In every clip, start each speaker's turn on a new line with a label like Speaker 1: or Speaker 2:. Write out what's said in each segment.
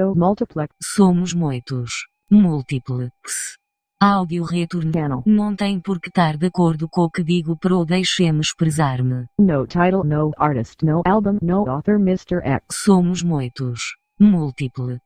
Speaker 1: Multiplex
Speaker 2: Somos muitos. Múltiplex. Áudio retorno.
Speaker 1: Channel.
Speaker 2: Não tem por que estar de acordo com o que digo pro deixe-me expressar-me.
Speaker 1: No title No artist No album No author Mr. X
Speaker 2: Somos muitos. Múltiplex.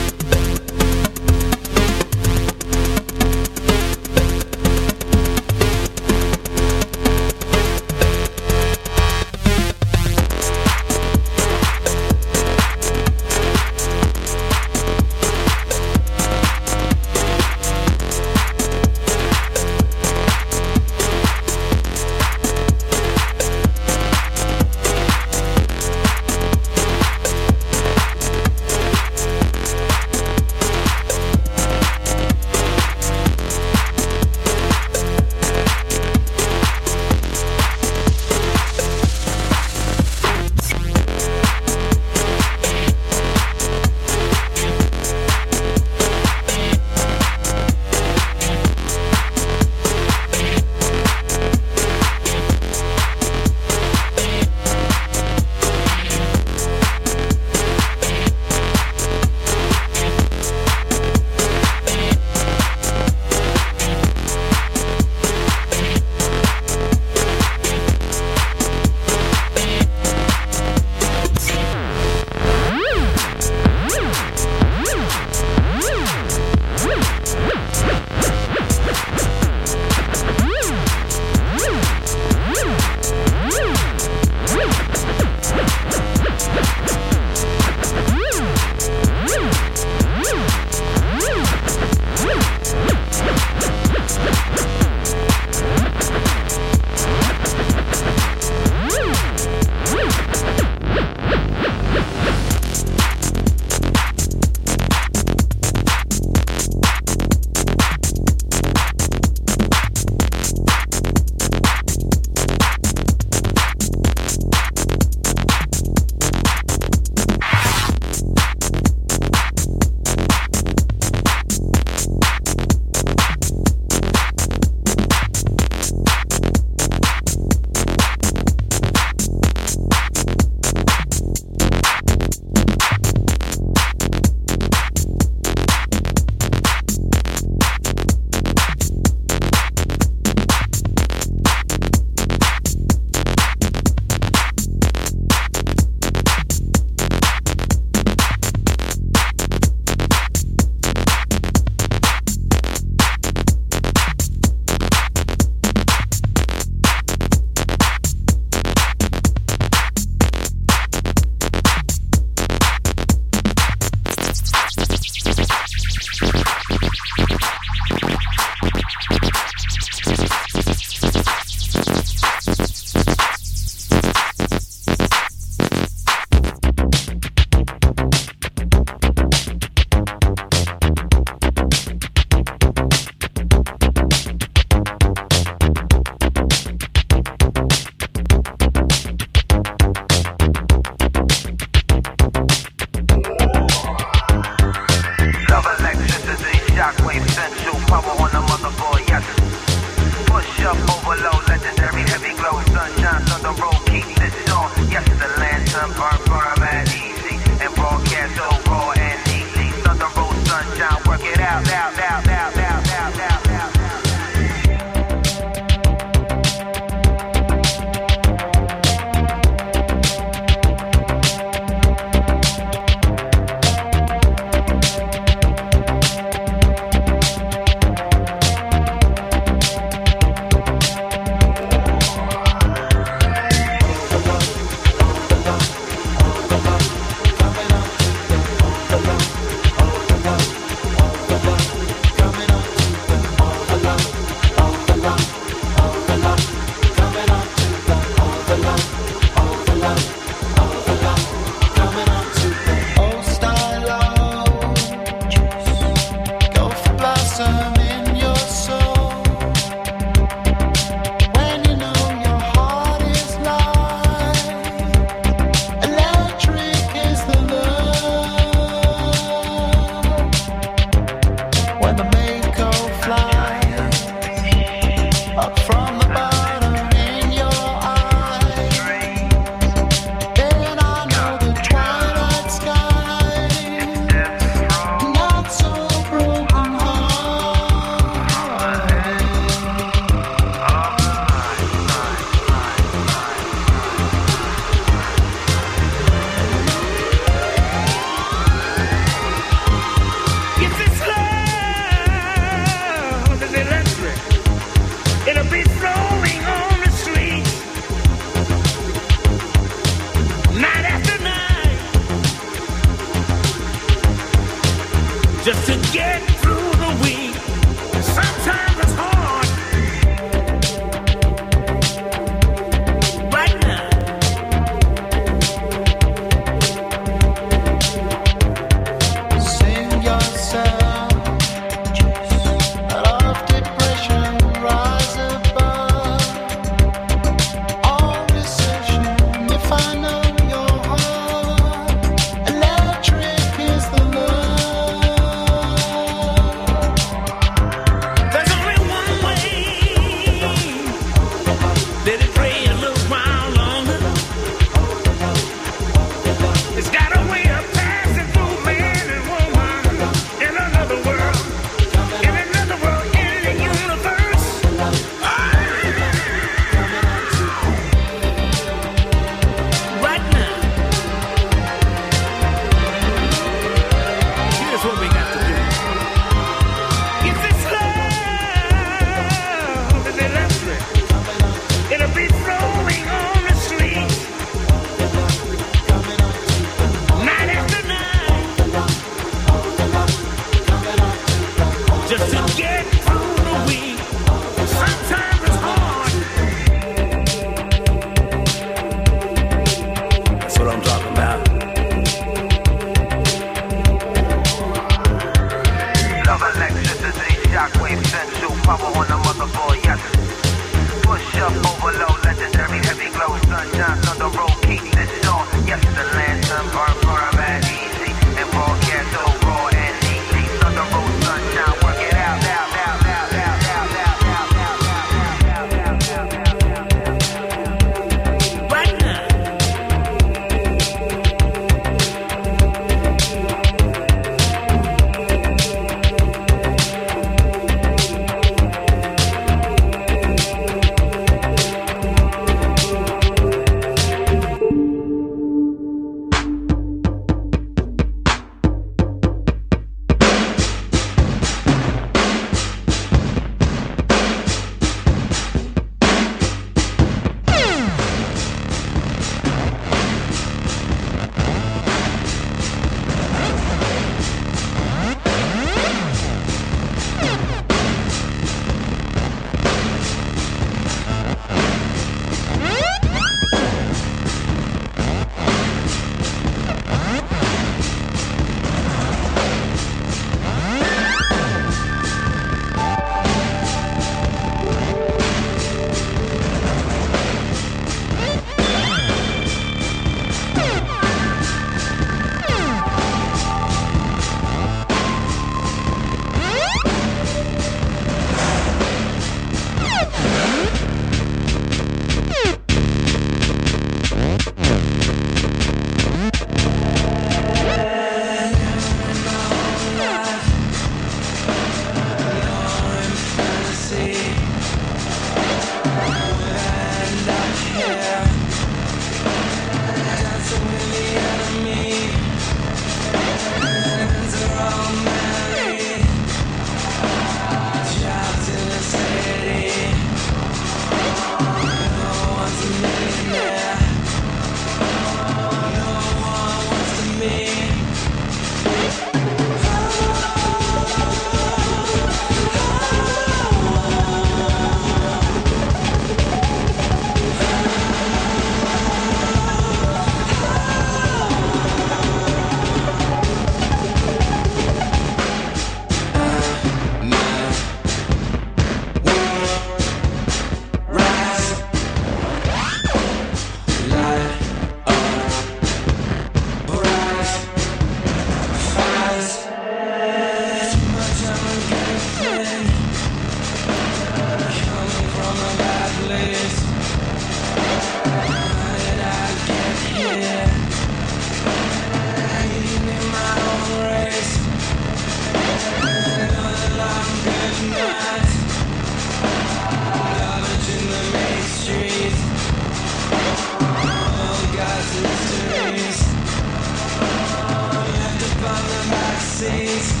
Speaker 3: faces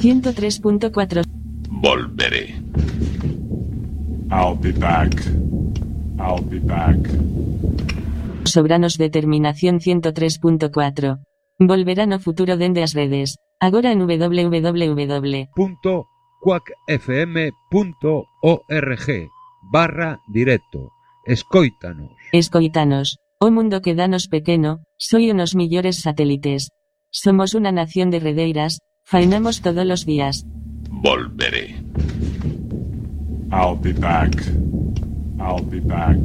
Speaker 4: 103.4
Speaker 5: Volveré. I'll be back. I'll be back.
Speaker 4: sobranos determinación 103.4. Volverá no futuro dende as redes. Agora en www.
Speaker 3: punto quackfm.org barra directo. Escoítanos.
Speaker 4: Escoitanos. O mundo que danos pequeno, soy unos millores satélites. Somos una nación de redeiras, fainamos todos los días.
Speaker 6: Volveré.
Speaker 7: I'll be back. I'll be back.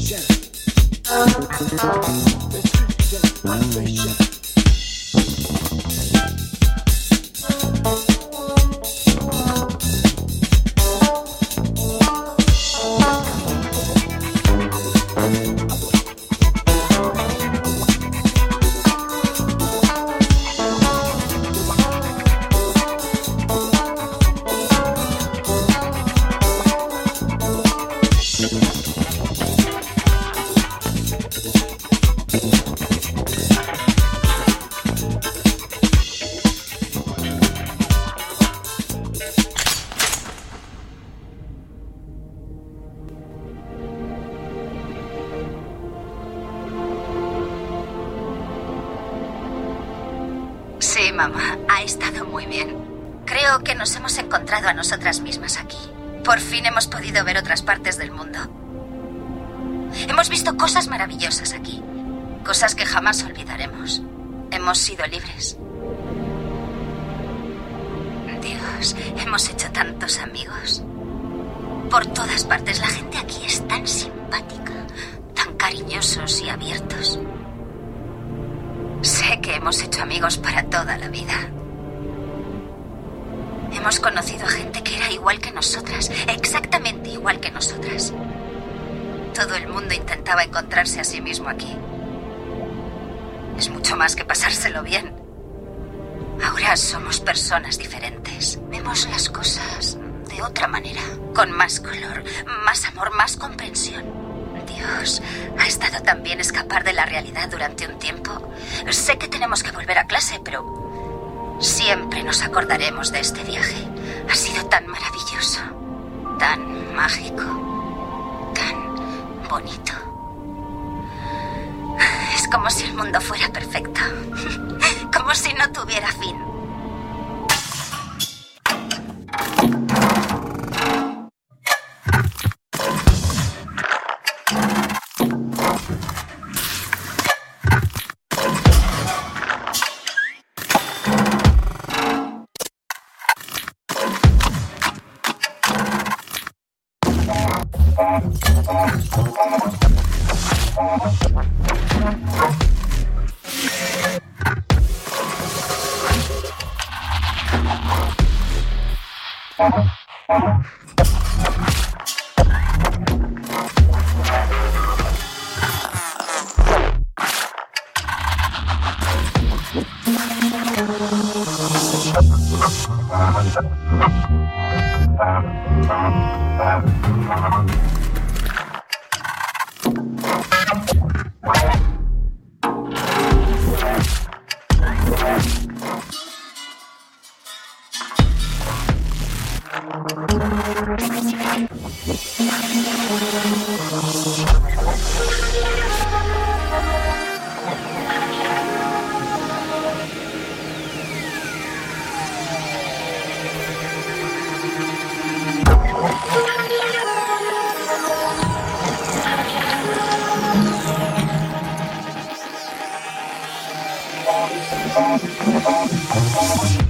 Speaker 8: vibration, vibration. hemos sido libres. de la realidad durante un tiempo. Sé que tenemos que volver a clase, pero siempre nos acordaremos de este viaje. Ha sido tan maravilloso, tan mágico, tan bonito. Es como si el mundo fuera perfecto, como si no tuviera fin.
Speaker 9: Thank you.